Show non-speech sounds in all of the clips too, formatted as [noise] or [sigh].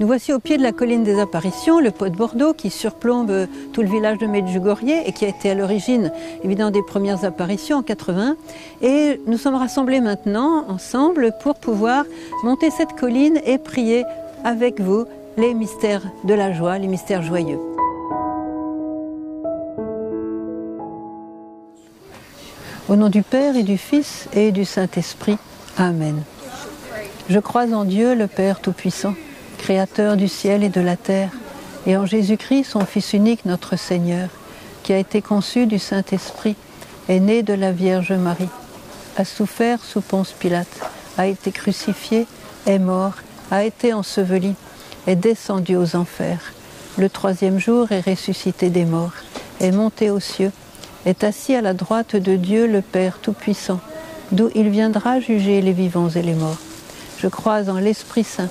Nous voici au pied de la colline des apparitions, le pot de Bordeaux qui surplombe tout le village de Medjugorje et qui a été à l'origine évidemment des premières apparitions en 80. Et nous sommes rassemblés maintenant ensemble pour pouvoir monter cette colline et prier avec vous les mystères de la joie, les mystères joyeux. Au nom du Père et du Fils et du Saint-Esprit. Amen. Je crois en Dieu, le Père Tout-Puissant Créateur du ciel et de la terre, et en Jésus-Christ, son Fils unique, notre Seigneur, qui a été conçu du Saint-Esprit, est né de la Vierge Marie, a souffert sous Ponce Pilate, a été crucifié, est mort, a été enseveli, est descendu aux enfers. Le troisième jour est ressuscité des morts, est monté aux cieux, est assis à la droite de Dieu le Père Tout-Puissant, d'où il viendra juger les vivants et les morts. Je crois en l'Esprit Saint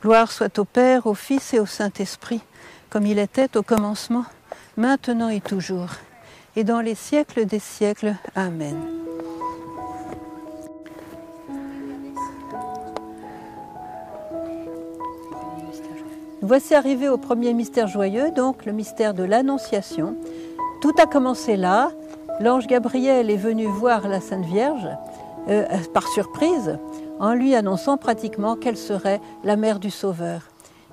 Gloire soit au Père, au Fils et au Saint-Esprit, comme il était au commencement, maintenant et toujours, et dans les siècles des siècles. Amen. Nous voici arrivés au premier mystère joyeux, donc le mystère de l'Annonciation. Tout a commencé là. L'ange Gabriel est venu voir la Sainte Vierge euh, par surprise en lui annonçant pratiquement qu'elle serait la mère du Sauveur.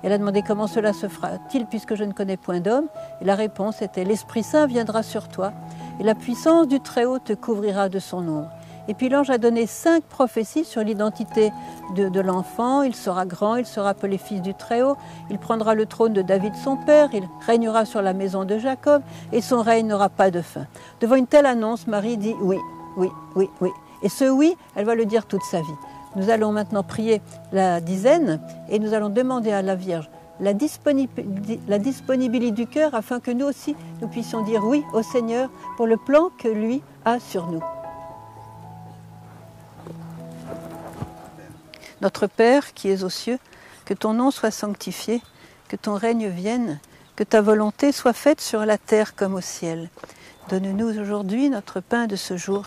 Elle a demandé comment cela se fera-t-il puisque je ne connais point d'homme Et la réponse était l'Esprit Saint viendra sur toi et la puissance du Très-Haut te couvrira de son ombre. Et puis l'ange a donné cinq prophéties sur l'identité de, de l'enfant. Il sera grand, il sera appelé fils du Très-Haut, il prendra le trône de David son père, il régnera sur la maison de Jacob et son règne n'aura pas de fin. Devant une telle annonce, Marie dit oui, oui, oui, oui. Et ce oui, elle va le dire toute sa vie. Nous allons maintenant prier la dizaine et nous allons demander à la Vierge la, disponibilité du cœur afin que nous aussi nous puissions dire oui au Seigneur pour le plan que lui a sur nous. Notre Père qui es aux cieux, que ton nom soit sanctifié, que ton règne vienne, que ta volonté soit faite sur la terre comme au ciel. Donne-nous aujourd'hui notre pain de ce jour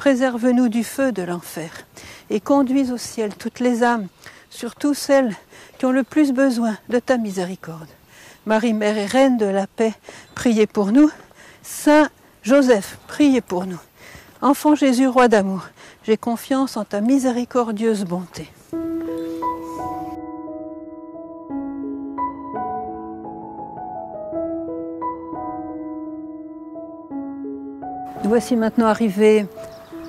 préserve-nous du feu de l'enfer, et conduis au ciel toutes les âmes, surtout celles qui ont le plus besoin de ta miséricorde. Marie, Mère et Reine de la paix, priez pour nous. Saint Joseph, priez pour nous. Enfant Jésus, roi d'amour, j'ai confiance en ta miséricordieuse bonté. Voici maintenant arrivés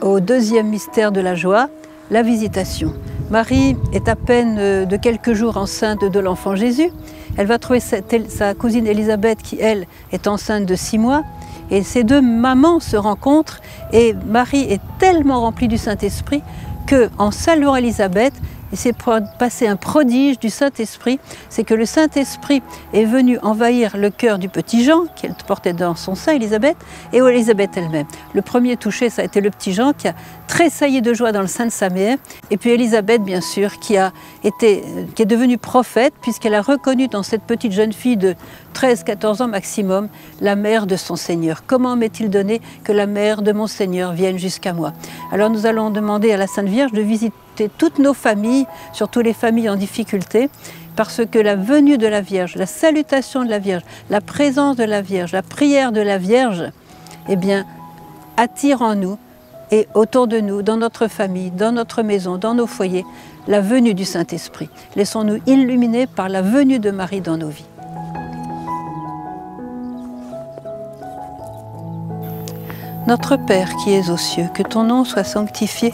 au deuxième mystère de la joie, la visitation. Marie est à peine euh, de quelques jours enceinte de l'enfant Jésus. Elle va trouver sa, cousine Élisabeth qui, elle, est enceinte de six mois. Et ces deux mamans se rencontrent et Marie est tellement remplie du Saint-Esprit que, en saluant Élisabeth, il s'est passé un prodige du Saint-Esprit, c'est que le Saint-Esprit est venu envahir le cœur du petit Jean, qu'elle portait dans son sein, Élisabeth, et Élisabeth elle-même. Le premier touché, ça a été le petit Jean qui a tressailli de joie dans le sein de sa mère, et puis Élisabeth, bien sûr, qui, a été, qui est devenue prophète, puisqu'elle a reconnu dans cette petite jeune fille de 13-14 ans maximum la mère de son Seigneur. Comment m'est-il donné que la mère de mon Seigneur vienne jusqu'à moi? Alors nous allons demander à la Sainte Vierge de visiter toutes nos familles, surtout les familles en difficulté, parce que la venue de la Vierge, la salutation de la Vierge, la présence de la Vierge, la prière de la Vierge, eh bien, attire en nous et autour de nous, dans notre famille, dans notre maison, dans nos foyers, la venue du Saint-Esprit. Laissons-nous illuminer par la venue de Marie dans nos vies. Notre Père qui es aux cieux, que ton nom soit sanctifié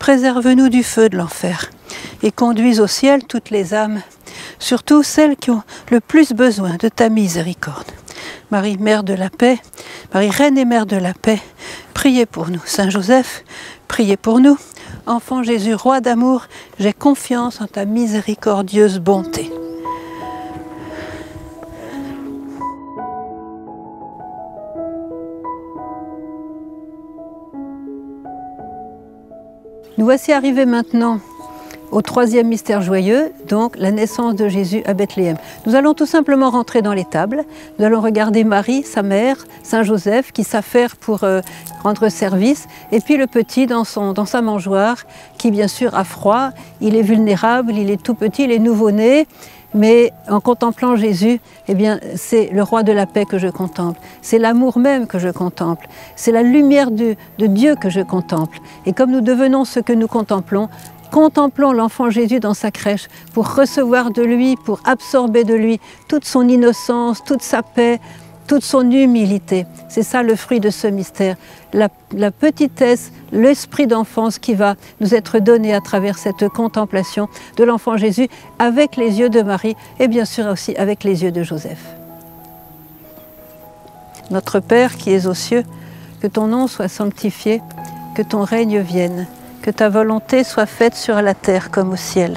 préserve-nous du feu de l'enfer, et conduis au ciel toutes les âmes, surtout celles qui ont le plus besoin de ta miséricorde. Marie, Mère de la paix, Marie, Reine et Mère de la paix, priez pour nous. Saint Joseph, priez pour nous. Enfant Jésus, roi d'amour, j'ai confiance en ta miséricordieuse bonté. Nous voici arrivés maintenant au troisième mystère joyeux, donc la naissance de Jésus à Bethléem. Nous allons tout simplement rentrer dans les tables. Nous allons regarder Marie, sa mère, Saint Joseph, qui s'affaire pour euh, rendre service, et puis le petit dans, son, dans sa mangeoire, qui bien sûr a froid, il est vulnérable, il est tout petit, il est nouveau-né, mais en contemplant Jésus, eh bien, c'est le roi de la paix que je contemple. C'est l'amour même que je contemple. C'est la lumière de, de Dieu que je contemple. Et comme nous devenons ce que nous contemplons, contemplons l'enfant Jésus dans sa crèche pour recevoir de lui, pour absorber de lui toute son innocence, toute sa paix, toute son humilité. C'est ça le fruit de ce mystère, la, petitesse, l'esprit d'enfance qui va nous être donné à travers cette contemplation de l'enfant Jésus avec les yeux de Marie et bien sûr aussi avec les yeux de Joseph. Notre Père qui es aux cieux, que ton nom soit sanctifié, que ton règne vienne, que ta volonté soit faite sur la terre comme au ciel.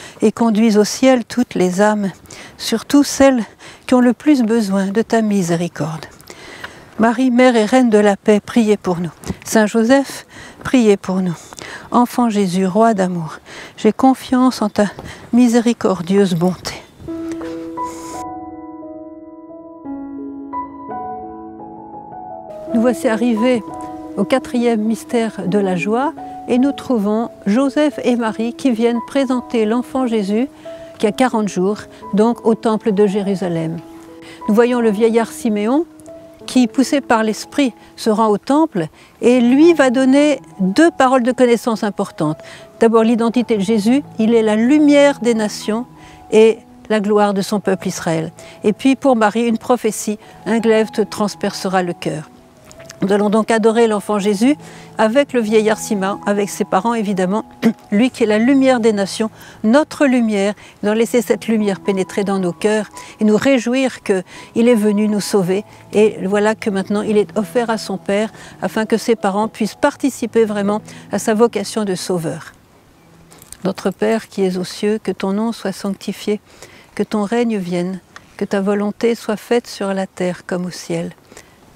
et conduis au ciel toutes les âmes, surtout celles qui ont le plus besoin de ta miséricorde. Marie, Mère et Reine de la paix, priez pour nous. Saint Joseph, priez pour nous. Enfant Jésus, roi d'amour, j'ai confiance en ta miséricordieuse bonté. Nous voici arrivés au quatrième mystère de la joie et nous trouvons Joseph et Marie qui viennent présenter l'enfant Jésus qui a 40 jours, donc au temple de Jérusalem. Nous voyons le vieillard Siméon qui, poussé par l'Esprit, se rend au temple et lui va donner deux paroles de connaissance importantes. D'abord l'identité de Jésus, il est la lumière des nations et la gloire de son peuple Israël. Et puis pour Marie, une prophétie, un glaive te transpercera le cœur. Nous allons donc adorer l'enfant Jésus avec le vieillard Simon, avec ses parents évidemment, [clears throat] lui qui est la lumière des nations, notre lumière, allons laisser cette lumière pénétrer dans nos cœurs et nous réjouir qu'il est venu nous sauver et voilà que maintenant il est offert à son Père afin que ses parents puissent participer vraiment à sa vocation de sauveur. Notre Père qui es aux cieux, que ton nom soit sanctifié, que ton règne vienne, que ta volonté soit faite sur la terre comme au ciel.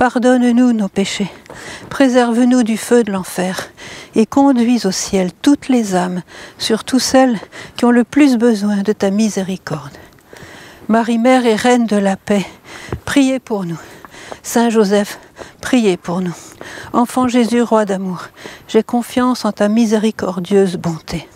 Pardonne-nous nos péchés, préserve-nous du feu de l'enfer, et conduis au ciel toutes les âmes, surtout celles qui ont le plus besoin de ta miséricorde. Marie-Mère et Reine de la paix, priez pour nous. Saint Joseph, priez pour nous. Enfant Jésus, roi d'amour, j'ai confiance en ta miséricordieuse bonté.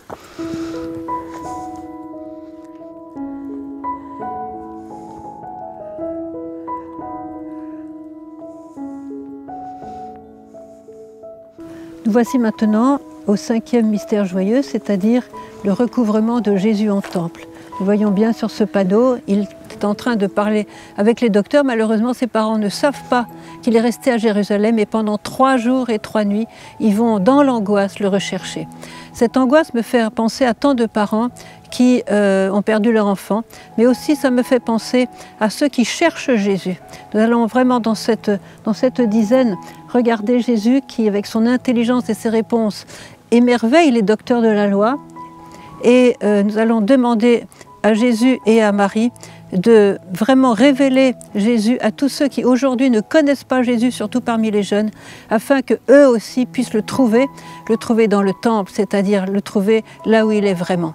Voici maintenant au cinquième mystère joyeux, c'est-à-dire le recouvrement de Jésus en temple. Nous voyons bien sur ce panneau, il est en train de parler avec les docteurs. Malheureusement, ses parents ne savent pas qu'il est resté à Jérusalem et pendant trois jours et trois nuits, ils vont dans l'angoisse le rechercher. Cette angoisse me fait penser à tant de parents qui euh, ont perdu leur enfant, mais aussi ça me fait penser à ceux qui cherchent Jésus. Nous allons vraiment dans cette, dans cette dizaine regarder Jésus qui, avec son intelligence et ses réponses, émerveille les docteurs de la loi. Et euh, nous allons demander à Jésus et à Marie de vraiment révéler Jésus à tous ceux qui aujourd'hui ne connaissent pas Jésus, surtout parmi les jeunes, afin que eux aussi puissent le trouver, le trouver dans le temple, c'est-à-dire le trouver là où il est vraiment,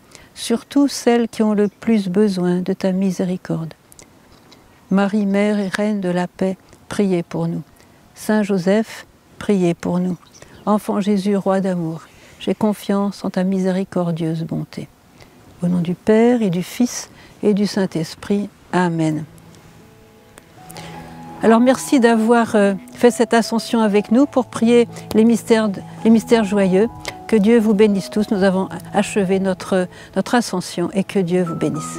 surtout celles qui ont le plus besoin de ta miséricorde. Marie, Mère et Reine de la paix, priez pour nous. Saint Joseph, priez pour nous. Enfant Jésus, roi d'amour, j'ai confiance en ta miséricordieuse bonté. Au nom du Père et du Fils et du Saint-Esprit. Amen. Alors merci d'avoir euh, fait cette ascension avec nous pour prier les mystères, les mystères joyeux. Que Dieu vous bénisse tous. Nous avons achevé notre, ascension et que Dieu vous bénisse.